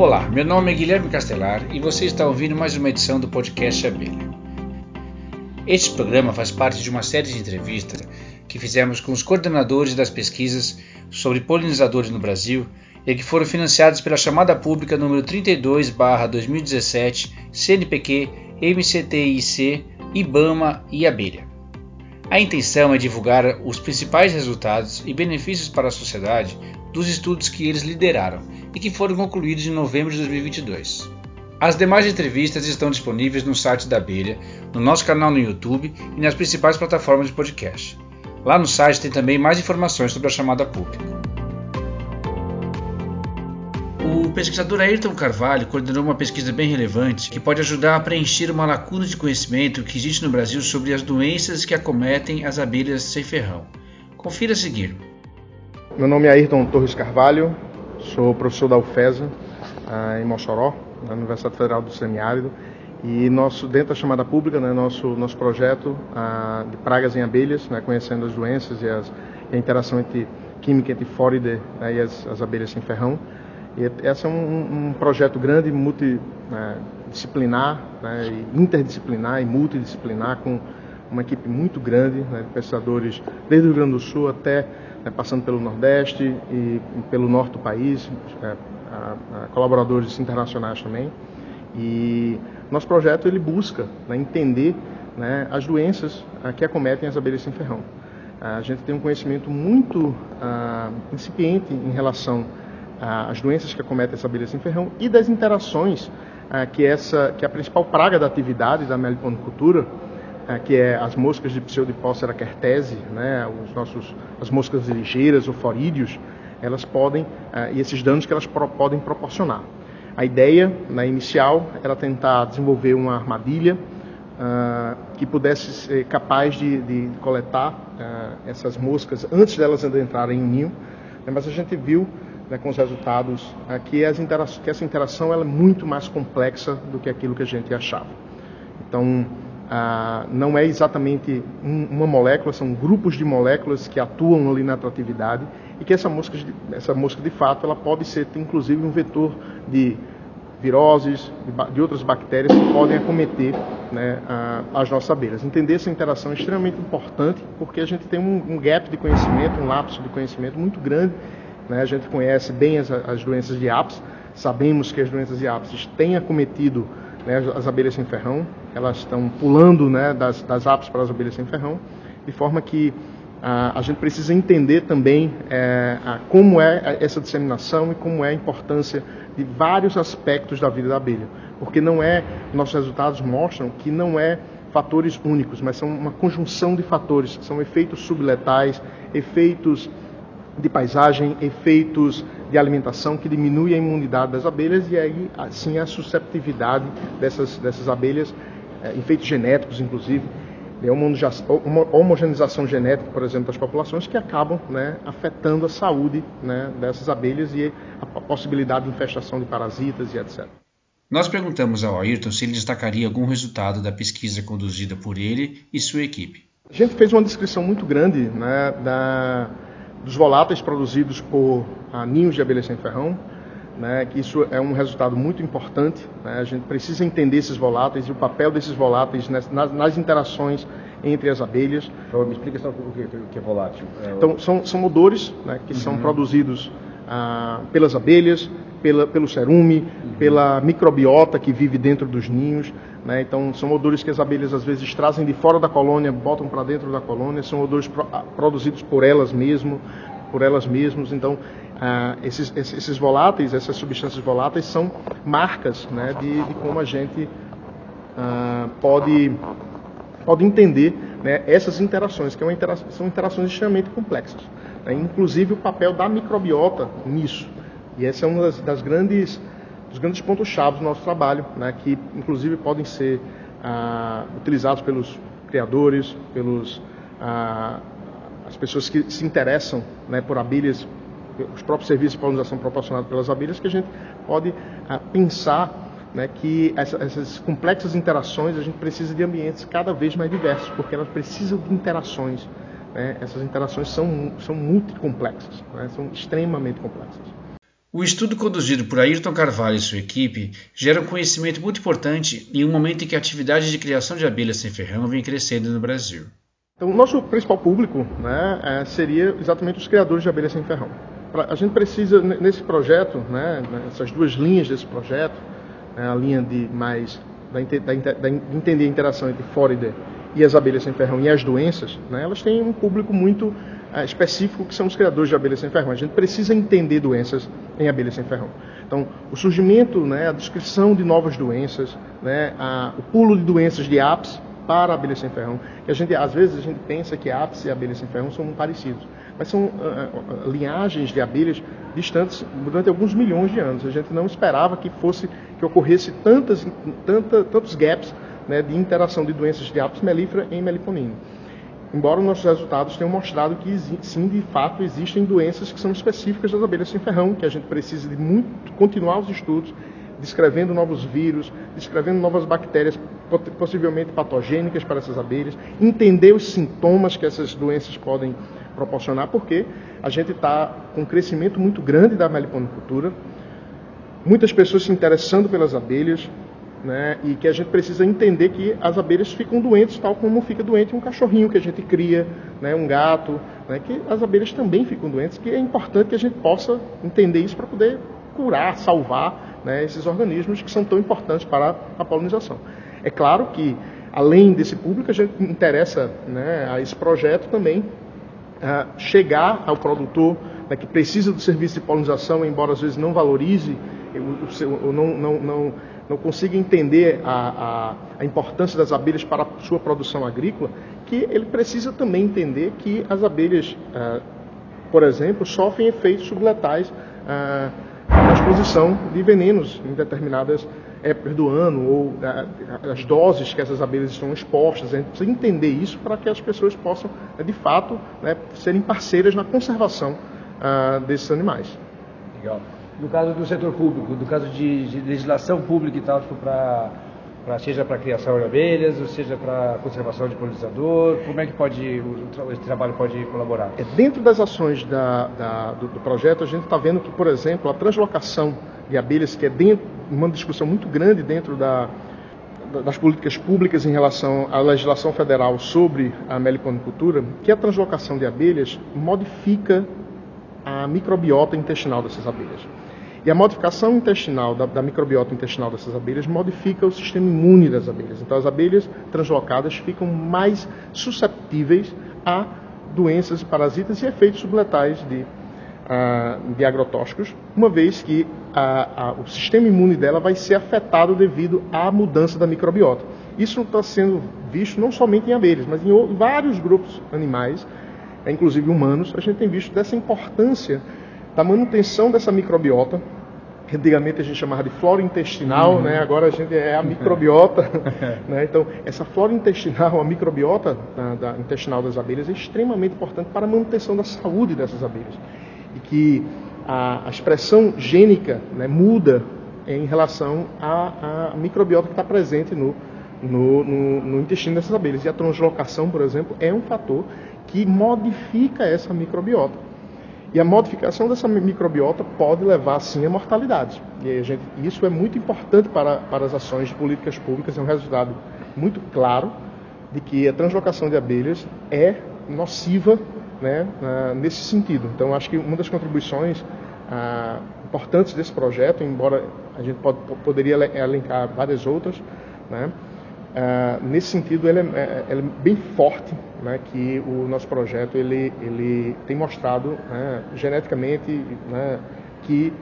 Olá, meu nome é Guilherme Castelar e você está ouvindo mais uma edição do podcast Abelha. Este programa faz parte de uma série de entrevistas que fizemos com os coordenadores das pesquisas sobre polinizadores no Brasil e que foram financiadas pela chamada pública número 32/2017 CNPq, MCTIC, IBAMA e Abelha. A intenção é divulgar os principais resultados e benefícios para a sociedade dos estudos que eles lideraram e que foram concluídos em novembro de 2022. As demais entrevistas estão disponíveis no site da Abelha, no nosso canal no YouTube e nas principais plataformas de podcast. Lá no site tem também mais informações sobre a chamada pública. O pesquisador Ayrton Carvalho coordenou uma pesquisa bem relevante que pode ajudar a preencher uma lacuna de conhecimento que existe no Brasil sobre as doenças que acometem as abelhas sem ferrão. Confira a seguir. Meu nome é Ayrton Torres Carvalho, sou professor da UFESA em Mossoró, na Universidade Federal do Semiárido, e nosso, dentro da chamada pública, né, nosso, nosso projeto de pragas em abelhas, né, conhecendo as doenças e, as, e a interação entre química entre Fórider né, e as, as abelhas sem ferrão. E esse é um, um projeto grande, multidisciplinar, né, né interdisciplinar e multidisciplinar, com uma equipe muito grande né, de pesquisadores desde o Rio Grande do Sul até né, passando pelo Nordeste e, pelo Norte do país, é, a, a colaboradores internacionais também. E nosso projeto ele busca né, entender né, as doenças a, que acometem as abelhas sem ferrão. A gente tem um conhecimento muito ah, incipiente em relação as doenças que acometem essa abelha sem ferrão e das interações ah, que essa que é a principal praga da atividade da meliponicultura, ah, que é as moscas de Pseudipócera kertese, né, os nossos as moscas ligeiras ou forídeos, elas podem ah, e esses danos que elas podem proporcionar. A ideia na né, inicial era tentar desenvolver uma armadilha uh, que pudesse ser capaz de, de coletar uh, essas moscas antes delas entrarem em ninho, né, mas a gente viu né, com os resultados, é, que, que, essa interação é muito mais complexa do que aquilo que a gente achava. Então, ah, não é exatamente um, uma molécula, são grupos de moléculas que atuam ali na atratividade e que essa mosca, essa mosca de fato, ela pode ser inclusive um vetor de viroses, de, de outras bactérias que podem acometer né, a, as nossas abelhas. Entender essa interação é extremamente importante porque a gente tem um, um gap de conhecimento, um lapso de conhecimento muito grande né? A gente conhece bem as, as doenças de apis, sabemos que as doenças de apis têm acometido né, as abelhas sem ferrão, elas estão pulando né, das, das apis para as abelhas sem ferrão, de forma que a, a gente precisa entender também é, a, como é essa disseminação e como é a importância de vários aspectos da vida da abelha, porque não é, nossos resultados mostram que não é fatores únicos, mas são uma conjunção de fatores, são efeitos subletais, efeitos de paisagem, efeitos de alimentação que diminuem a imunidade das abelhas e aí assim a susceptibilidade dessas, dessas abelhas, é, efeitos genéticos inclusive, é uma homogeneização genética, por exemplo, das populações que acabam né, afetando a saúde né, dessas abelhas e a possibilidade de infestação de parasitas e etc. Nós perguntamos ao Ayrton se ele destacaria algum resultado da pesquisa conduzida por ele e sua equipe. A gente fez uma descrição muito grande né, da, dos voláteis produzidos por ah, ninhos de abelhas sem ferrão, né, que isso é um resultado muito importante. Né, a gente precisa entender esses voláteis e o papel desses voláteis nas, nas interações entre as abelhas. Então, me explica só o que, o que é volátil. É, então, são, são odores né, que uhum. são produzidos ah, pelas abelhas, pela, pelo cerume, uhum. pela microbiota que vive dentro dos ninhos. Né? Então, são odores que as abelhas às vezes trazem de fora da colônia, botam para dentro da colônia, são odores pro, ah, produzidos por elas mesmas, por elas mesmas. Então, ah, esses, esses, voláteis, essas substâncias voláteis são marcas né, de, de, como a gente ah, pode, pode entender né, essas interações, que é intera são interações extremamente complexas. Né, inclusive o papel da microbiota nisso. E essa é uma das, das grandes dos grandes pontos-chave do nosso trabalho, né, que inclusive podem ser ah, utilizados pelos criadores, pelos ah, as pessoas que se interessam né, por abelhas, os próprios serviços de polinização proporcionados pelas abelhas, que a gente pode ah, pensar né, que essa, essas complexas interações a gente precisa de ambientes cada vez mais diversos, porque elas precisam de interações. Né, essas interações são, são multicomplexas, né, são extremamente complexas. O estudo conduzido por Ayrton Carvalho e sua equipe gera um conhecimento muito importante em um momento em que a atividade de criação de abelhas sem ferrão vem crescendo no Brasil. Então, o nosso principal público né, é, seria exatamente os criadores de abelhas sem ferrão. A gente precisa, nesse projeto, né, essas duas linhas desse projeto, né, a linha de mais da, da, da, entender a interação entre Fóride e as abelhas sem ferrão e as doenças, né, elas têm um público muito uh, específico que são os criadores de abelhas sem ferrão. A gente precisa entender doenças em abelhas sem ferrão. Então, o surgimento, né, a descrição de novas doenças, né, a, o pulo de doenças de apis para abelhas sem ferrão, que a gente às vezes a gente pensa que apis e abelhas sem ferrão são parecidos, mas são uh, uh, linhagens de abelhas distantes durante alguns milhões de anos. A gente não esperava que fosse que ocorresse tantas, tanta, tantos gaps né, de interação de doenças de apis mellifera em meliponina. Embora nossos resultados tenham mostrado que sim, de fato, existem doenças que são específicas das abelhas sem ferrão, que a gente precisa de muito continuar os estudos, descrevendo novos vírus, descrevendo novas bactérias possivelmente patogênicas para essas abelhas, entender os sintomas que essas doenças podem proporcionar, porque a gente está com um crescimento muito grande da meliponicultura, muitas pessoas se interessando pelas abelhas, né, e que a gente precisa entender que as abelhas ficam doentes tal como fica doente um cachorrinho que a gente cria, né, um gato, né, que as abelhas também ficam doentes, que é importante que a gente possa entender isso para poder curar, salvar né, esses organismos que são tão importantes para a polinização. É claro que, além desse público, a gente interessa né, a esse projeto também chegar ao produtor né, que precisa do serviço de polinização, embora às vezes não valorize ou não, não, não, não consiga entender a, a, a, importância das abelhas para a sua produção agrícola, que ele precisa também entender que as abelhas, uh, por exemplo, sofrem efeitos subletais uh, na exposição de venenos em determinadas épocas do ano ou as doses que essas abelhas estão expostas. A gente precisa entender isso para que as pessoas possam, né, de fato, né, serem parceiras na conservação uh, desses animais. Legal. No caso do setor público, no caso de, de legislação pública e tal, tipo para seja para criação de abelhas, ou seja para conservação de polinizador, como é que pode o, esse trabalho pode colaborar? É, dentro das ações da, da, do, do, projeto, a gente está vendo que, por exemplo, a translocação de abelhas, que é dentro, uma discussão muito grande dentro da, das políticas públicas em relação à legislação federal sobre a meliponicultura, que a translocação de abelhas modifica a microbiota intestinal dessas abelhas. E a modificação intestinal, da, da, microbiota intestinal dessas abelhas, modifica o sistema imune das abelhas. Então, as abelhas translocadas ficam mais susceptíveis a doenças, parasitas e efeitos subletais de, uh, de agrotóxicos, uma vez que o sistema imune dela vai ser afetado devido à mudança da microbiota. Isso está sendo visto não somente em abelhas, mas em vários grupos animais, inclusive humanos. A gente tem visto dessa importância da manutenção dessa microbiota. Antigamente a gente chamava de flora intestinal, uhum. né? agora a gente é a microbiota. né? Então, essa flora intestinal, a microbiota da, da, intestinal das abelhas é extremamente importante para a manutenção da saúde dessas abelhas. E que a, a expressão gênica né, muda em relação à, à microbiota que está presente no, no, no, no, intestino dessas abelhas. E a translocação, por exemplo, é um fator que modifica essa microbiota. E a modificação dessa microbiota pode levar, sim, à mortalidade. E gente, isso é muito importante para, para as ações de políticas públicas, é um resultado muito claro de que a translocação de abelhas é nociva né, nesse sentido. Então, acho que uma das contribuições ah, importantes desse projeto, embora a gente pode, poderia elencar várias outras, né, ah, nesse sentido, ele é, é, é, bem forte, né, que o nosso projeto ele, ele tem mostrado né, geneticamente né, que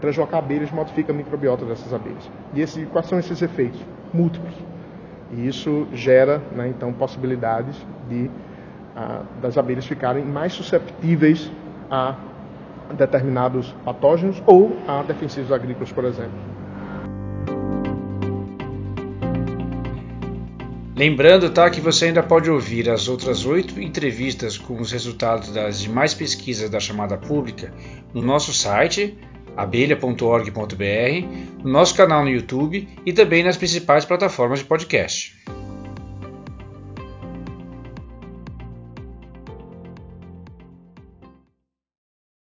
translocar abelhas modifica a microbiota dessas abelhas. E esse, quais são esses efeitos? Múltiplos. E isso gera, né, então, possibilidades de ah, das abelhas ficarem mais susceptíveis a determinados patógenos ou a defensivos agrícolas, por exemplo. Lembrando, tá, que você ainda pode ouvir as outras oito entrevistas com os resultados das demais pesquisas da chamada pública no nosso site abelha.org.br, no nosso canal no YouTube e também nas principais plataformas de podcast.